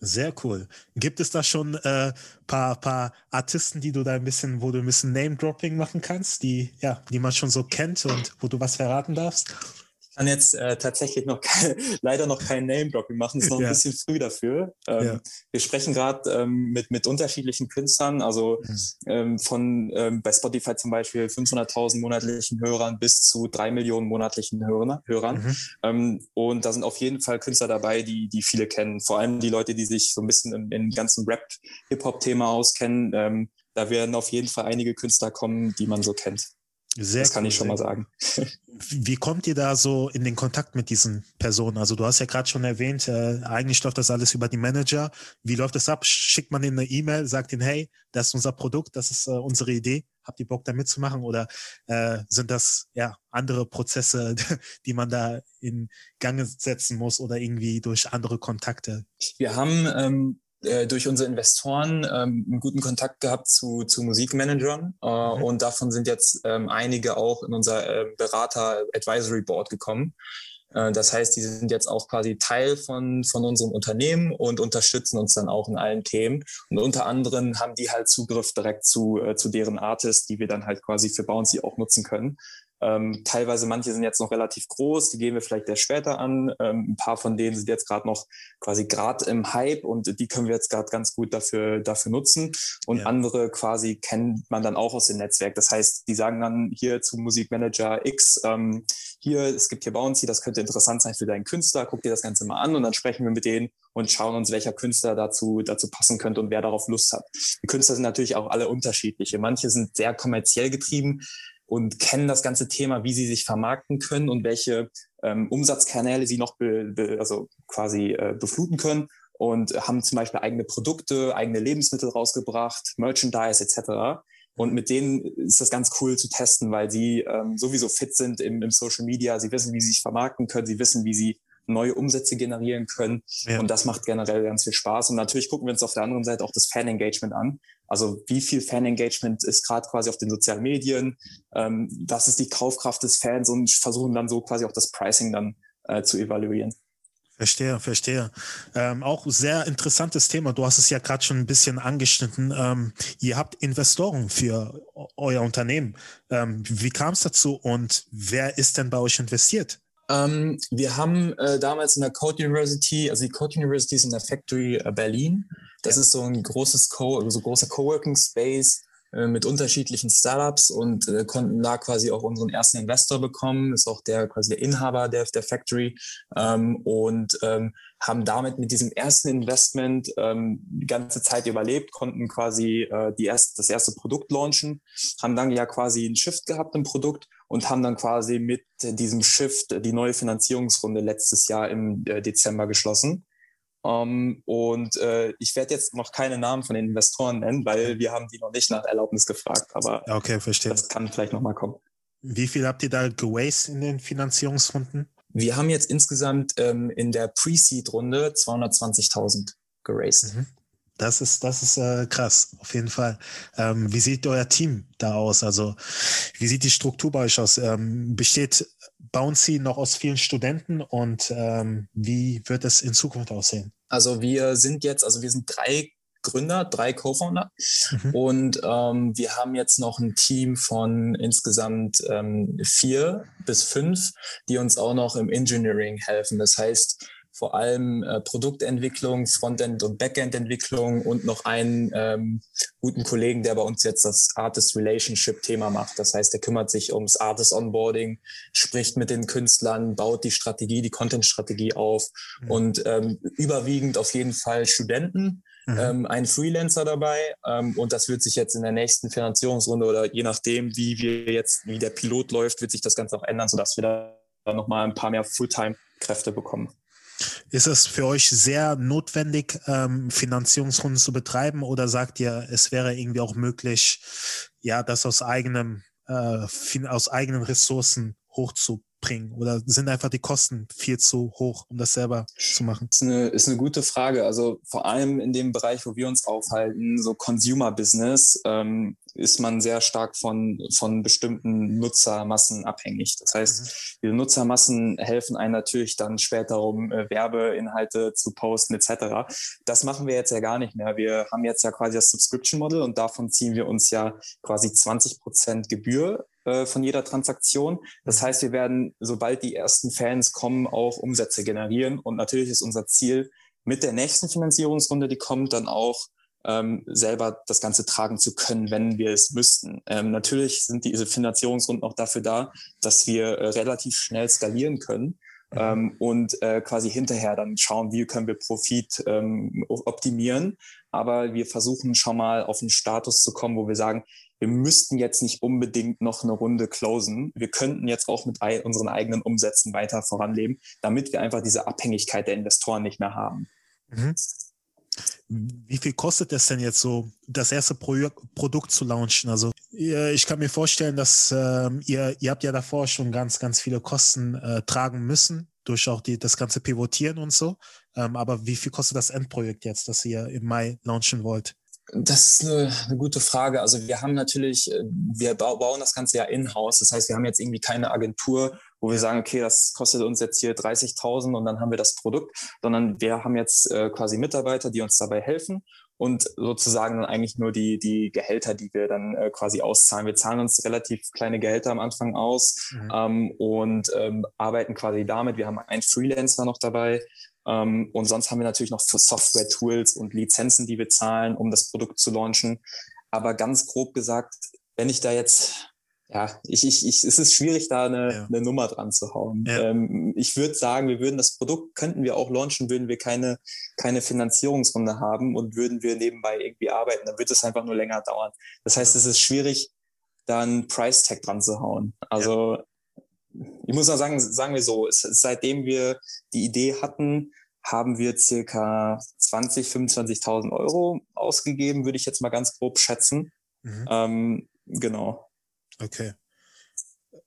Sehr cool. Gibt es da schon äh, paar, paar Artisten, die du da ein bisschen, wo du ein bisschen Name-Dropping machen kannst, die, ja, die man schon so kennt und wo du was verraten darfst? Kann jetzt äh, tatsächlich noch kein, *laughs* leider noch kein Name-Dropping machen, ist noch ja. ein bisschen früh dafür. Ähm, ja. Wir sprechen gerade ähm, mit, mit unterschiedlichen Künstlern, also mhm. ähm, von ähm, bei Spotify zum Beispiel 500.000 monatlichen Hörern bis zu drei Millionen monatlichen Hörer, Hörern. Mhm. Ähm, und da sind auf jeden Fall Künstler dabei, die, die viele kennen. Vor allem die Leute, die sich so ein bisschen im, im ganzen Rap-Hip-Hop-Thema auskennen. Ähm, da werden auf jeden Fall einige Künstler kommen, die man so kennt. Sehr das kann cool, ich schon mal sagen. *laughs* Wie kommt ihr da so in den Kontakt mit diesen Personen? Also du hast ja gerade schon erwähnt, äh, eigentlich läuft das alles über die Manager. Wie läuft das ab? Schickt man ihnen eine E-Mail, sagt ihnen, hey, das ist unser Produkt, das ist äh, unsere Idee. Habt ihr Bock da mitzumachen? Oder äh, sind das ja andere Prozesse, *laughs* die man da in Gange setzen muss oder irgendwie durch andere Kontakte? Wir haben ähm, äh, durch unsere Investoren ähm, einen guten Kontakt gehabt zu, zu Musikmanagern äh, mhm. und davon sind jetzt ähm, einige auch in unser äh, Berater Advisory Board gekommen. Äh, das heißt, die sind jetzt auch quasi Teil von, von unserem Unternehmen und unterstützen uns dann auch in allen Themen. Und unter anderem haben die halt Zugriff direkt zu, äh, zu deren Artists, die wir dann halt quasi für Bouncy auch nutzen können. Ähm, teilweise manche sind jetzt noch relativ groß, die gehen wir vielleicht erst später an. Ähm, ein paar von denen sind jetzt gerade noch quasi gerade im Hype und die können wir jetzt gerade ganz gut dafür, dafür nutzen. Und ja. andere quasi kennt man dann auch aus dem Netzwerk. Das heißt, die sagen dann hier zu Musikmanager X, ähm, hier, es gibt hier Bouncy, das könnte interessant sein für deinen Künstler, guck dir das Ganze mal an und dann sprechen wir mit denen und schauen uns, welcher Künstler dazu, dazu passen könnte und wer darauf Lust hat. Die Künstler sind natürlich auch alle unterschiedliche. Manche sind sehr kommerziell getrieben, und kennen das ganze Thema, wie sie sich vermarkten können und welche ähm, Umsatzkanäle sie noch be, be, also quasi äh, befluten können und haben zum Beispiel eigene Produkte, eigene Lebensmittel rausgebracht, Merchandise etc. Und mit denen ist das ganz cool zu testen, weil sie ähm, sowieso fit sind im, im Social Media. Sie wissen, wie sie sich vermarkten können. Sie wissen, wie sie neue Umsätze generieren können. Ja. Und das macht generell ganz viel Spaß. Und natürlich gucken wir uns auf der anderen Seite auch das Fan-Engagement an. Also wie viel Fan-Engagement ist gerade quasi auf den sozialen Medien? Ähm, was ist die Kaufkraft des Fans? Und versuchen dann so quasi auch das Pricing dann äh, zu evaluieren. Verstehe, verstehe. Ähm, auch sehr interessantes Thema. Du hast es ja gerade schon ein bisschen angeschnitten. Ähm, ihr habt Investoren für euer Unternehmen. Ähm, wie kam es dazu und wer ist denn bei euch investiert? Ähm, wir haben äh, damals in der Code University, also die Code University ist in der Factory äh, Berlin. Das ja. ist so ein großes Co so großer Coworking Space äh, mit unterschiedlichen Startups und äh, konnten da quasi auch unseren ersten Investor bekommen, ist auch der quasi der Inhaber der, der Factory ähm, und ähm, haben damit mit diesem ersten Investment ähm, die ganze Zeit überlebt, konnten quasi äh, die erst, das erste Produkt launchen, haben dann ja quasi einen Shift gehabt im Produkt und haben dann quasi mit diesem Shift die neue Finanzierungsrunde letztes Jahr im äh, Dezember geschlossen. Um, ähm, und äh, ich werde jetzt noch keine Namen von den Investoren nennen, weil wir haben die noch nicht nach Erlaubnis gefragt. Aber okay, verstehe. das kann vielleicht nochmal kommen. Wie viel habt ihr da gewastet in den Finanzierungsrunden? Wir haben jetzt insgesamt ähm, in der Pre-Seed-Runde 220.000 geraced. Mhm. Das ist, das ist äh, krass, auf jeden Fall. Ähm, wie sieht euer Team da aus? Also, wie sieht die Struktur bei euch aus? Ähm, besteht Bouncy noch aus vielen Studenten und ähm, wie wird es in Zukunft aussehen? Also wir sind jetzt, also wir sind drei Gründer, drei Co-Founder mhm. und ähm, wir haben jetzt noch ein Team von insgesamt ähm, vier bis fünf, die uns auch noch im Engineering helfen. Das heißt, vor allem äh, Produktentwicklung, Frontend- und Backend-Entwicklung und noch einen ähm, guten Kollegen, der bei uns jetzt das Artist-Relationship-Thema macht. Das heißt, er kümmert sich ums Artist-Onboarding, spricht mit den Künstlern, baut die Strategie, die Content-Strategie auf mhm. und ähm, überwiegend auf jeden Fall Studenten, mhm. ähm, ein Freelancer dabei ähm, und das wird sich jetzt in der nächsten Finanzierungsrunde oder je nachdem, wie wir jetzt, wie der Pilot läuft, wird sich das Ganze auch ändern, sodass wir da nochmal ein paar mehr Fulltime-Kräfte bekommen. Ist es für euch sehr notwendig, ähm, Finanzierungsrunden zu betreiben oder sagt ihr, es wäre irgendwie auch möglich, ja, das aus eigenem, äh, aus eigenen Ressourcen hochzu bringen? Oder sind einfach die Kosten viel zu hoch, um das selber zu machen? Das ist eine, ist eine gute Frage. Also vor allem in dem Bereich, wo wir uns aufhalten, so Consumer Business, ähm, ist man sehr stark von, von bestimmten Nutzermassen abhängig. Das heißt, mhm. diese Nutzermassen helfen einem natürlich dann später um äh, Werbeinhalte zu posten etc. Das machen wir jetzt ja gar nicht mehr. Wir haben jetzt ja quasi das Subscription Model und davon ziehen wir uns ja quasi 20 Prozent Gebühr äh, von jeder Transaktion. Das heißt, wir werden, sobald die ersten Fans kommen, auch Umsätze generieren. Und natürlich ist unser Ziel, mit der nächsten Finanzierungsrunde, die kommt, dann auch ähm, selber das Ganze tragen zu können, wenn wir es müssten. Ähm, natürlich sind diese Finanzierungsrunden auch dafür da, dass wir äh, relativ schnell skalieren können. Mhm. Ähm, und äh, quasi hinterher dann schauen, wie können wir Profit ähm, optimieren. Aber wir versuchen schon mal auf einen Status zu kommen, wo wir sagen, wir müssten jetzt nicht unbedingt noch eine Runde closen. Wir könnten jetzt auch mit unseren eigenen Umsätzen weiter voranleben, damit wir einfach diese Abhängigkeit der Investoren nicht mehr haben. Mhm. Wie viel kostet es denn jetzt so, das erste Pro Produkt zu launchen? Also ich kann mir vorstellen, dass äh, ihr, ihr habt ja davor schon ganz, ganz viele Kosten äh, tragen müssen durch auch die, das ganze Pivotieren und so. Ähm, aber wie viel kostet das Endprojekt jetzt, das ihr im Mai launchen wollt? Das ist eine, eine, gute Frage. Also wir haben natürlich, äh, wir bauen das Ganze ja in-house. Das heißt, wir haben jetzt irgendwie keine Agentur, wo wir sagen, okay, das kostet uns jetzt hier 30.000 und dann haben wir das Produkt, sondern wir haben jetzt äh, quasi Mitarbeiter, die uns dabei helfen und sozusagen dann eigentlich nur die, die Gehälter, die wir dann äh, quasi auszahlen. Wir zahlen uns relativ kleine Gehälter am Anfang aus mhm. ähm, und ähm, arbeiten quasi damit. Wir haben einen Freelancer noch dabei, ähm, und sonst haben wir natürlich noch Software-Tools und Lizenzen, die wir zahlen, um das Produkt zu launchen. Aber ganz grob gesagt, wenn ich da jetzt, ja, ich, ich, ich, es ist schwierig, da eine, ja. eine Nummer dran zu hauen. Ja. Ähm, ich würde sagen, wir würden das Produkt, könnten wir auch launchen, würden wir keine, keine Finanzierungsrunde haben und würden wir nebenbei irgendwie arbeiten, dann wird es einfach nur länger dauern. Das heißt, es ist schwierig, da einen Price Tag dran zu hauen. Also ja ich muss mal sagen, sagen wir so, seitdem wir die Idee hatten, haben wir circa 20, 25.000 Euro ausgegeben, würde ich jetzt mal ganz grob schätzen. Mhm. Ähm, genau. Okay.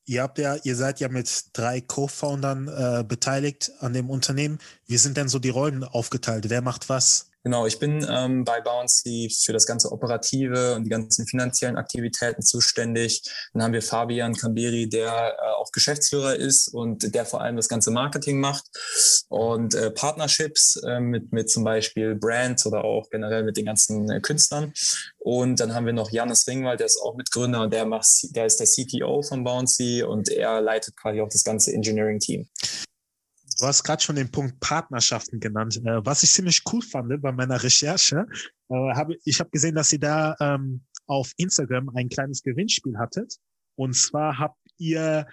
Ihr habt ja, ihr seid ja mit drei Co-Foundern äh, beteiligt an dem Unternehmen. Wie sind denn so die Rollen aufgeteilt? Wer macht was? Genau, ich bin ähm, bei Bouncy für das ganze Operative und die ganzen finanziellen Aktivitäten zuständig. Dann haben wir Fabian Kamberi, der äh, auch Geschäftsführer ist und der vor allem das ganze Marketing macht und äh, Partnerships äh, mit, mit zum Beispiel Brands oder auch generell mit den ganzen äh, Künstlern. Und dann haben wir noch Janis Ringwald, der ist auch Mitgründer und der macht, der ist der CTO von Bouncy und er leitet quasi auch das ganze Engineering-Team. Du hast gerade schon den Punkt Partnerschaften genannt. Äh, was ich ziemlich cool fand bei meiner Recherche, äh, hab, ich habe gesehen, dass ihr da ähm, auf Instagram ein kleines Gewinnspiel hattet. Und zwar habt ihr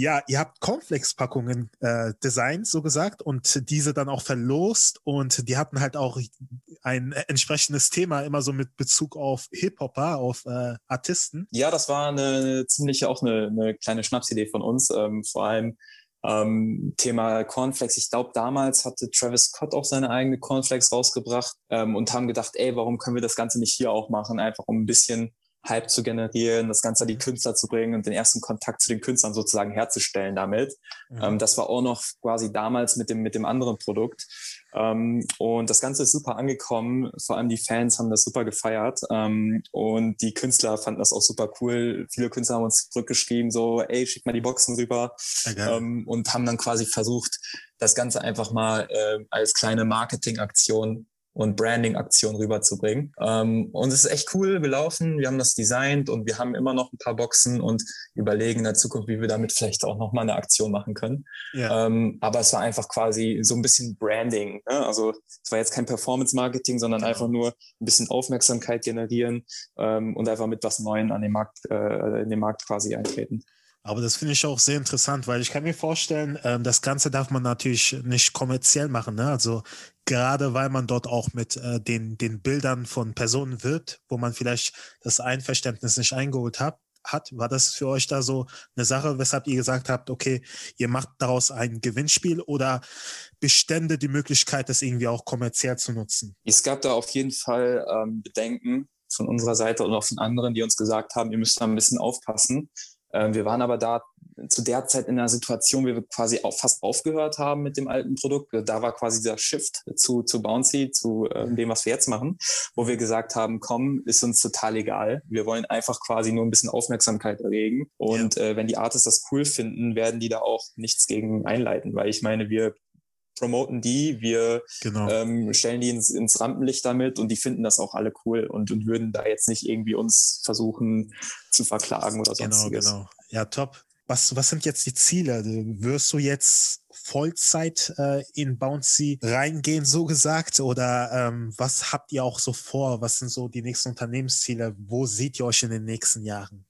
ja, ihr habt Cornflakes-Packungen äh, designt, so gesagt, und diese dann auch verlost. Und die hatten halt auch ein entsprechendes Thema, immer so mit Bezug auf Hip-Hopper, auf äh, Artisten. Ja, das war eine ziemlich auch eine, eine kleine Schnapsidee von uns. Ähm, vor allem ähm, Thema Cornflakes. Ich glaube, damals hatte Travis Scott auch seine eigene Cornflakes rausgebracht ähm, und haben gedacht, ey, warum können wir das Ganze nicht hier auch machen? Einfach um ein bisschen Hype zu generieren, das Ganze an die Künstler zu bringen und den ersten Kontakt zu den Künstlern sozusagen herzustellen damit. Mhm. Ähm, das war auch noch quasi damals mit dem, mit dem anderen Produkt. Ähm, und das Ganze ist super angekommen. Vor allem die Fans haben das super gefeiert. Ähm, und die Künstler fanden das auch super cool. Viele Künstler haben uns zurückgeschrieben, so, ey, schick mal die Boxen rüber. Okay. Ähm, und haben dann quasi versucht, das Ganze einfach mal äh, als kleine Marketingaktion und Branding-Aktion rüberzubringen. Ähm, und es ist echt cool gelaufen. Wir haben das designt und wir haben immer noch ein paar Boxen und überlegen in der Zukunft, wie wir damit vielleicht auch nochmal eine Aktion machen können. Ja. Ähm, aber es war einfach quasi so ein bisschen Branding. Ne? Also es war jetzt kein Performance-Marketing, sondern genau. einfach nur ein bisschen Aufmerksamkeit generieren ähm, und einfach mit was Neuem an den Markt, äh, in den Markt quasi eintreten. Aber das finde ich auch sehr interessant, weil ich kann mir vorstellen, ähm, das Ganze darf man natürlich nicht kommerziell machen. Ne? Also gerade weil man dort auch mit äh, den, den Bildern von Personen wirbt, wo man vielleicht das Einverständnis nicht eingeholt hat, hat. War das für euch da so eine Sache, weshalb ihr gesagt habt, okay, ihr macht daraus ein Gewinnspiel oder bestände die Möglichkeit, das irgendwie auch kommerziell zu nutzen? Es gab da auf jeden Fall ähm, Bedenken von unserer Seite und auch von anderen, die uns gesagt haben, ihr müsst da ein bisschen aufpassen ähm, wir waren aber da zu der Zeit in einer Situation, wie wir quasi auch fast aufgehört haben mit dem alten Produkt. Da war quasi dieser Shift zu, zu Bouncy, zu äh, dem, was wir jetzt machen, wo wir gesagt haben, komm, ist uns total egal. Wir wollen einfach quasi nur ein bisschen Aufmerksamkeit erregen. Und ja. äh, wenn die Artists das cool finden, werden die da auch nichts gegen einleiten, weil ich meine, wir promoten die, wir genau. ähm, stellen die ins, ins, Rampenlicht damit und die finden das auch alle cool und, und würden da jetzt nicht irgendwie uns versuchen zu verklagen oder genau, sonstiges. Genau, genau. Ja, top. Was, was sind jetzt die Ziele? Wirst du jetzt Vollzeit äh, in Bouncy reingehen, so gesagt? Oder ähm, was habt ihr auch so vor? Was sind so die nächsten Unternehmensziele? Wo seht ihr euch in den nächsten Jahren?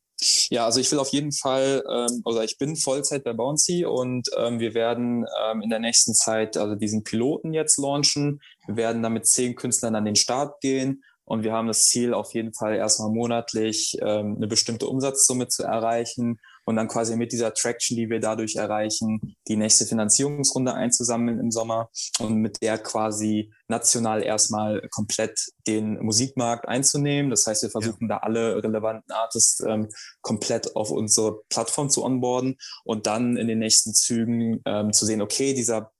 Ja, also ich will auf jeden Fall, ähm, oder ich bin Vollzeit bei Bouncy und ähm, wir werden ähm, in der nächsten Zeit also diesen Piloten jetzt launchen. Wir werden dann mit zehn Künstlern an den Start gehen und wir haben das Ziel, auf jeden Fall erstmal monatlich ähm, eine bestimmte Umsatzsumme zu erreichen und dann quasi mit dieser Traction, die wir dadurch erreichen, die nächste Finanzierungsrunde einzusammeln im Sommer und mit der quasi national erstmal komplett den Musikmarkt einzunehmen. Das heißt, wir versuchen ja. da alle relevanten Artists ähm, komplett auf unsere Plattform zu onboarden und dann in den nächsten Zügen ähm, zu sehen, okay, dieser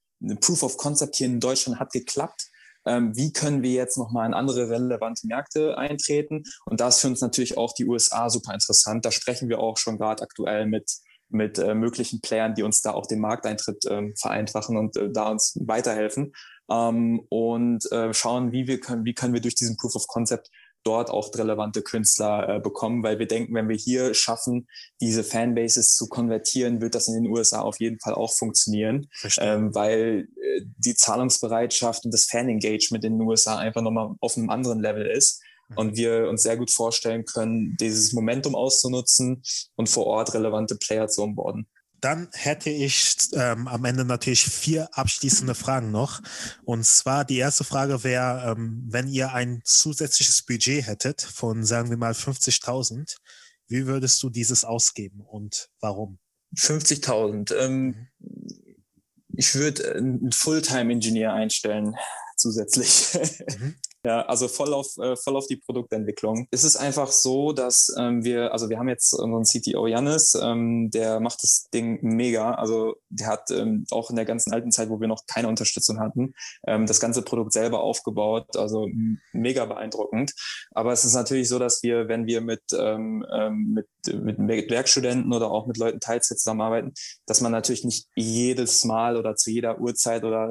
Proof of Concept hier in Deutschland hat geklappt ähm, wie können wir jetzt nochmal in andere relevante Märkte eintreten. Und da ist für uns natürlich auch die USA super interessant. Da sprechen wir auch schon gerade aktuell mit mit äh, möglichen Playern, die uns da auch den Markteintritt ähm, vereinfachen und äh, da uns weiterhelfen ähm, und äh, schauen, wie wir können, wie können wir durch diesen Proof of Concept dort auch relevante Künstler äh, bekommen, weil wir denken, wenn wir hier schaffen, diese Fanbases zu konvertieren, wird das in den USA auf jeden Fall auch funktionieren, ähm, weil äh, die Zahlungsbereitschaft und das Fan-Engagement in den USA einfach nochmal auf einem anderen Level ist mhm. und wir uns sehr gut vorstellen können, dieses Momentum auszunutzen und vor Ort relevante Player zu onboarden. Dann hätte ich ähm, am Ende natürlich vier abschließende *laughs* Fragen noch. Und zwar die erste Frage wäre, ähm, wenn ihr ein zusätzliches Budget hättet von, sagen wir mal, 50.000, wie würdest du dieses ausgeben und warum? 50.000. Ähm, ich würde einen Fulltime-Engineer einstellen *laughs* zusätzlich. Mhm. Ja, also voll auf, äh, voll auf die Produktentwicklung. Es ist einfach so, dass ähm, wir, also wir haben jetzt unseren CTO Janis, ähm, der macht das Ding mega. Also der hat ähm, auch in der ganzen alten Zeit, wo wir noch keine Unterstützung hatten, ähm, das ganze Produkt selber aufgebaut. Also mega beeindruckend. Aber es ist natürlich so, dass wir, wenn wir mit, ähm, ähm mit, mit Werkstudenten oder auch mit Leuten Teilzeit zusammenarbeiten, dass man natürlich nicht jedes Mal oder zu jeder Uhrzeit oder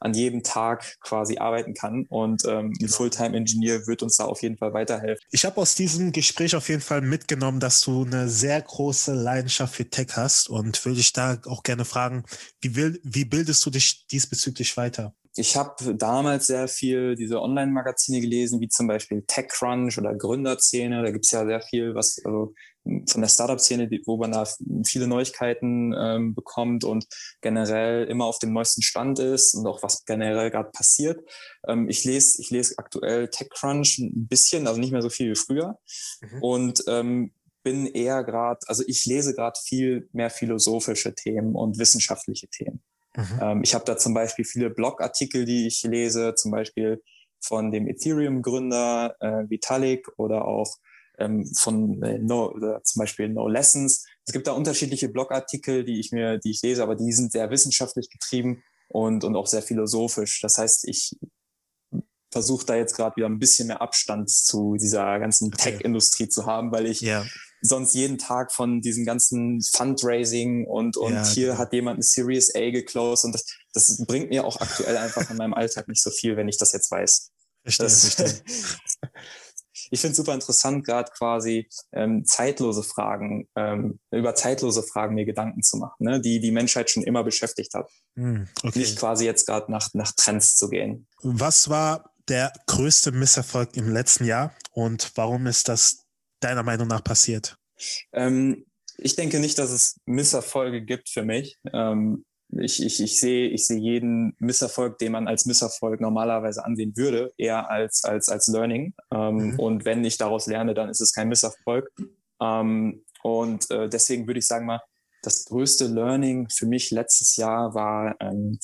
an jedem Tag quasi arbeiten kann. Und ähm, ein. Fulltime-Engineer wird uns da auf jeden Fall weiterhelfen. Ich habe aus diesem Gespräch auf jeden Fall mitgenommen, dass du eine sehr große Leidenschaft für Tech hast und würde ich da auch gerne fragen, wie, will, wie bildest du dich diesbezüglich weiter? Ich habe damals sehr viel diese Online-Magazine gelesen, wie zum Beispiel TechCrunch oder Gründerszene. Da gibt es ja sehr viel, was also von der Startup-Szene, wo man da viele Neuigkeiten ähm, bekommt und generell immer auf dem neuesten Stand ist und auch was generell gerade passiert. Ähm, ich lese ich lese aktuell TechCrunch ein bisschen, also nicht mehr so viel wie früher mhm. und ähm, bin eher gerade, also ich lese gerade viel mehr philosophische Themen und wissenschaftliche Themen. Mhm. Ähm, ich habe da zum Beispiel viele Blogartikel, die ich lese, zum Beispiel von dem Ethereum-Gründer äh, Vitalik oder auch ähm, von äh, no, oder zum Beispiel No Lessons. Es gibt da unterschiedliche Blogartikel, die ich mir, die ich lese, aber die sind sehr wissenschaftlich getrieben und, und auch sehr philosophisch. Das heißt, ich versuche da jetzt gerade wieder ein bisschen mehr Abstand zu dieser ganzen okay. Tech-Industrie zu haben, weil ich yeah. sonst jeden Tag von diesem ganzen Fundraising und, und ja, hier genau. hat jemand eine Series A geclosed und das, das bringt mir auch aktuell einfach in meinem Alltag nicht so viel, wenn ich das jetzt weiß. Verstehe, das, verstehe. *laughs* ich finde es super interessant, gerade quasi ähm, zeitlose Fragen, ähm, über zeitlose Fragen mir Gedanken zu machen, ne? die die Menschheit schon immer beschäftigt hat. Mm, okay. Nicht quasi jetzt gerade nach, nach Trends zu gehen. Was war der größte Misserfolg im letzten Jahr und warum ist das deiner Meinung nach passiert? Ähm, ich denke nicht, dass es Misserfolge gibt für mich. Ähm, ich, ich, ich sehe ich sehe jeden Misserfolg, den man als Misserfolg normalerweise ansehen würde, eher als, als, als Learning. Ähm, mhm. Und wenn ich daraus lerne, dann ist es kein Misserfolg. Ähm, und äh, deswegen würde ich sagen mal, das größte Learning für mich letztes Jahr war ähm,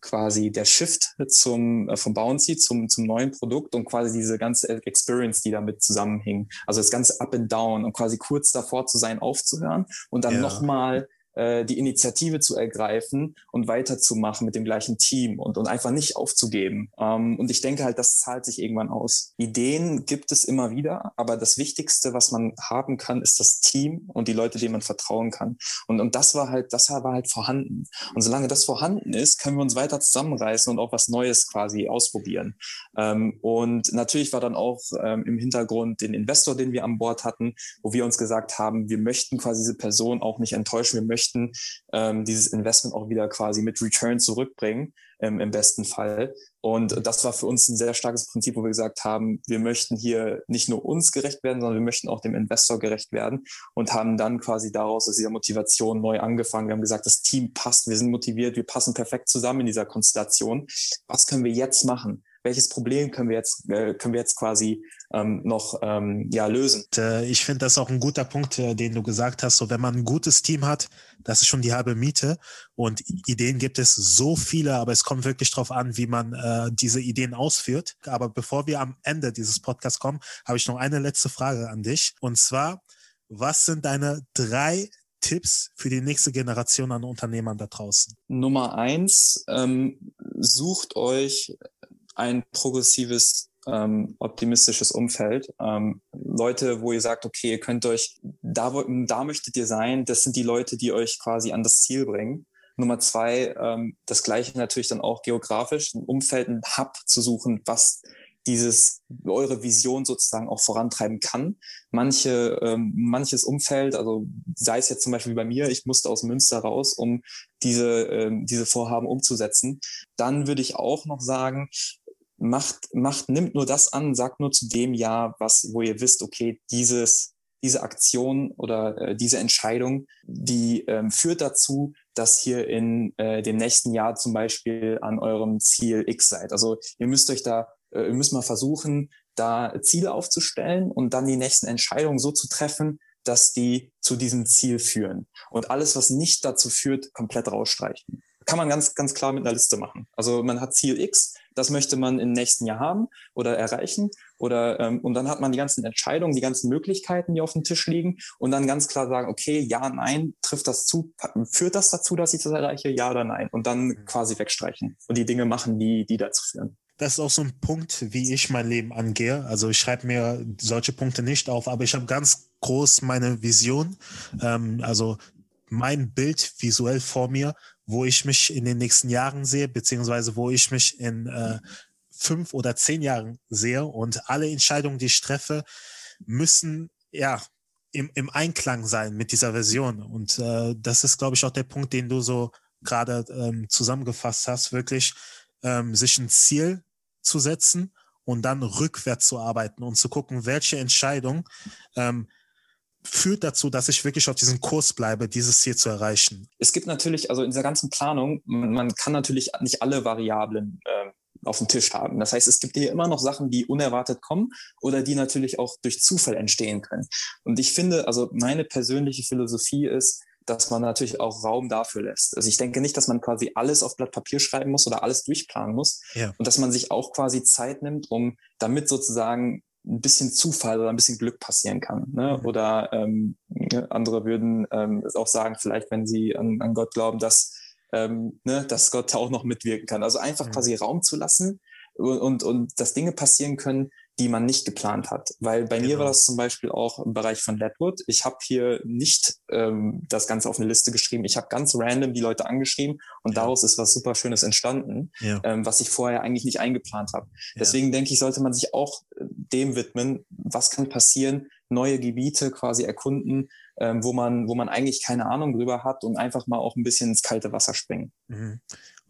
quasi der Shift zum, äh, vom Bouncy zum, zum neuen Produkt und quasi diese ganze Experience, die damit zusammenhing. Also das ganze Up and Down und quasi kurz davor zu sein, aufzuhören und dann ja. nochmal äh, die Initiative zu ergreifen und weiterzumachen mit dem gleichen Team und, und einfach nicht aufzugeben. Ähm, und ich denke halt, das zahlt sich irgendwann aus. Ideen gibt es immer wieder, aber das Wichtigste, was man haben kann, ist das Team und die Leute, denen man vertrauen kann. Und, und das war halt, das war halt vorhanden. Und solange das vorhanden ist, können wir uns weiter zusammenreißen und auch was Neues quasi ausprobieren. Ähm, und natürlich war dann auch ähm, im Hintergrund den Investor, den wir an Bord hatten, wo wir uns gesagt haben, wir möchten quasi diese Person auch nicht enttäuschen, wir möchten möchten ähm, dieses Investment auch wieder quasi mit Return zurückbringen, ähm, im besten Fall. Und das war für uns ein sehr starkes Prinzip, wo wir gesagt haben, wir möchten hier nicht nur uns gerecht werden, sondern wir möchten auch dem Investor gerecht werden und haben dann quasi daraus aus dieser Motivation neu angefangen. Wir haben gesagt, das Team passt, wir sind motiviert, wir passen perfekt zusammen in dieser Konstellation. Was können wir jetzt machen? Welches Problem können wir jetzt, äh, können wir jetzt quasi ähm, noch ähm, ja, lösen. Äh, ich finde das auch ein guter Punkt, äh, den du gesagt hast. So, wenn man ein gutes Team hat, das ist schon die halbe Miete. Und Ideen gibt es so viele, aber es kommt wirklich darauf an, wie man äh, diese Ideen ausführt. Aber bevor wir am Ende dieses Podcasts kommen, habe ich noch eine letzte Frage an dich. Und zwar, was sind deine drei Tipps für die nächste Generation an Unternehmern da draußen? Nummer eins, ähm, sucht euch ein progressives, ähm, optimistisches Umfeld. Ähm, Leute, wo ihr sagt, okay, ihr könnt euch, da, da möchtet ihr sein, das sind die Leute, die euch quasi an das Ziel bringen. Nummer zwei, ähm, das gleiche natürlich dann auch geografisch, ein Umfeld, ein Hub zu suchen, was dieses eure Vision sozusagen auch vorantreiben kann. Manche, ähm, manches Umfeld, also sei es jetzt zum Beispiel bei mir, ich musste aus Münster raus, um diese, ähm, diese Vorhaben umzusetzen. Dann würde ich auch noch sagen, macht, macht, nimmt nur das an, sagt nur zu dem Ja, was, wo ihr wisst, okay, dieses, diese Aktion oder äh, diese Entscheidung, die ähm, führt dazu, dass ihr in äh, dem nächsten Jahr zum Beispiel an eurem Ziel X seid. Also ihr müsst euch da, äh, ihr müsst mal versuchen, da Ziele aufzustellen und dann die nächsten Entscheidungen so zu treffen, dass die zu diesem Ziel führen. Und alles, was nicht dazu führt, komplett rausstreichen. Kann man ganz, ganz klar mit einer Liste machen. Also man hat Ziel X, das möchte man im nächsten Jahr haben oder erreichen. Oder ähm, und dann hat man die ganzen Entscheidungen, die ganzen Möglichkeiten, die auf dem Tisch liegen und dann ganz klar sagen, okay, ja, nein, trifft das zu, führt das dazu, dass ich das erreiche, ja oder nein? Und dann mhm. quasi wegstreichen und die Dinge machen, die, die dazu führen das ist auch so ein Punkt, wie ich mein Leben angehe. Also ich schreibe mir solche Punkte nicht auf, aber ich habe ganz groß meine Vision, ähm, also mein Bild visuell vor mir, wo ich mich in den nächsten Jahren sehe, beziehungsweise wo ich mich in äh, fünf oder zehn Jahren sehe. Und alle Entscheidungen, die ich treffe, müssen ja im, im Einklang sein mit dieser Version. Und äh, das ist, glaube ich, auch der Punkt, den du so gerade ähm, zusammengefasst hast, wirklich ähm, sich ein Ziel zu setzen und dann rückwärts zu arbeiten und zu gucken, welche Entscheidung ähm, führt dazu, dass ich wirklich auf diesem Kurs bleibe, dieses Ziel zu erreichen. Es gibt natürlich, also in dieser ganzen Planung, man, kann natürlich nicht alle Variablen äh, auf dem Tisch haben. Das heißt, es gibt hier immer noch Sachen, die unerwartet kommen oder die natürlich auch durch Zufall entstehen können. Und ich finde, also meine persönliche Philosophie ist, dass man natürlich auch Raum dafür lässt. Also ich denke nicht, dass man quasi alles auf Blatt Papier schreiben muss oder alles durchplanen muss ja. und dass man sich auch quasi Zeit nimmt, um damit sozusagen ein bisschen Zufall oder ein bisschen Glück passieren kann. Ne? Mhm. Oder ähm, andere würden ähm, auch sagen, vielleicht wenn sie an, an Gott glauben, dass, ähm, ne, dass Gott auch noch mitwirken kann. Also einfach mhm. quasi Raum zu lassen und, und, und dass Dinge passieren können, die man nicht geplant hat. Weil bei genau. mir war das zum Beispiel auch im Bereich von Ledwood. Ich habe hier nicht ähm, das Ganze auf eine Liste geschrieben. Ich habe ganz random die Leute angeschrieben und ja. daraus ist was super Schönes entstanden, ja. ähm, was ich vorher eigentlich nicht eingeplant habe. Deswegen ja. denke ich, sollte man sich auch äh, dem widmen, was kann passieren, neue Gebiete quasi erkunden, ähm, wo man, wo man eigentlich keine Ahnung drüber hat und einfach mal auch ein bisschen ins kalte Wasser springen. Mhm.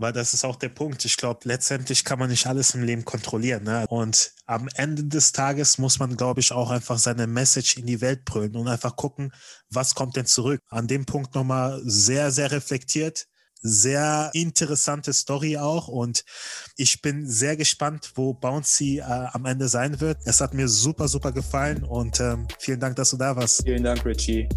Weil das ist auch der Punkt. Ich glaube, letztendlich kann man nicht alles im Leben kontrollieren. Ne? Und am Ende des Tages muss man, glaube ich, auch einfach seine Message in die Welt brüllen und einfach gucken, was kommt denn zurück. An dem Punkt nochmal sehr, sehr reflektiert. Sehr interessante Story auch und ich bin sehr gespannt, wo Bouncy äh, am Ende sein wird. Es hat mir super, super gefallen und ähm, vielen Dank, dass du da warst. Vielen Dank, Richie.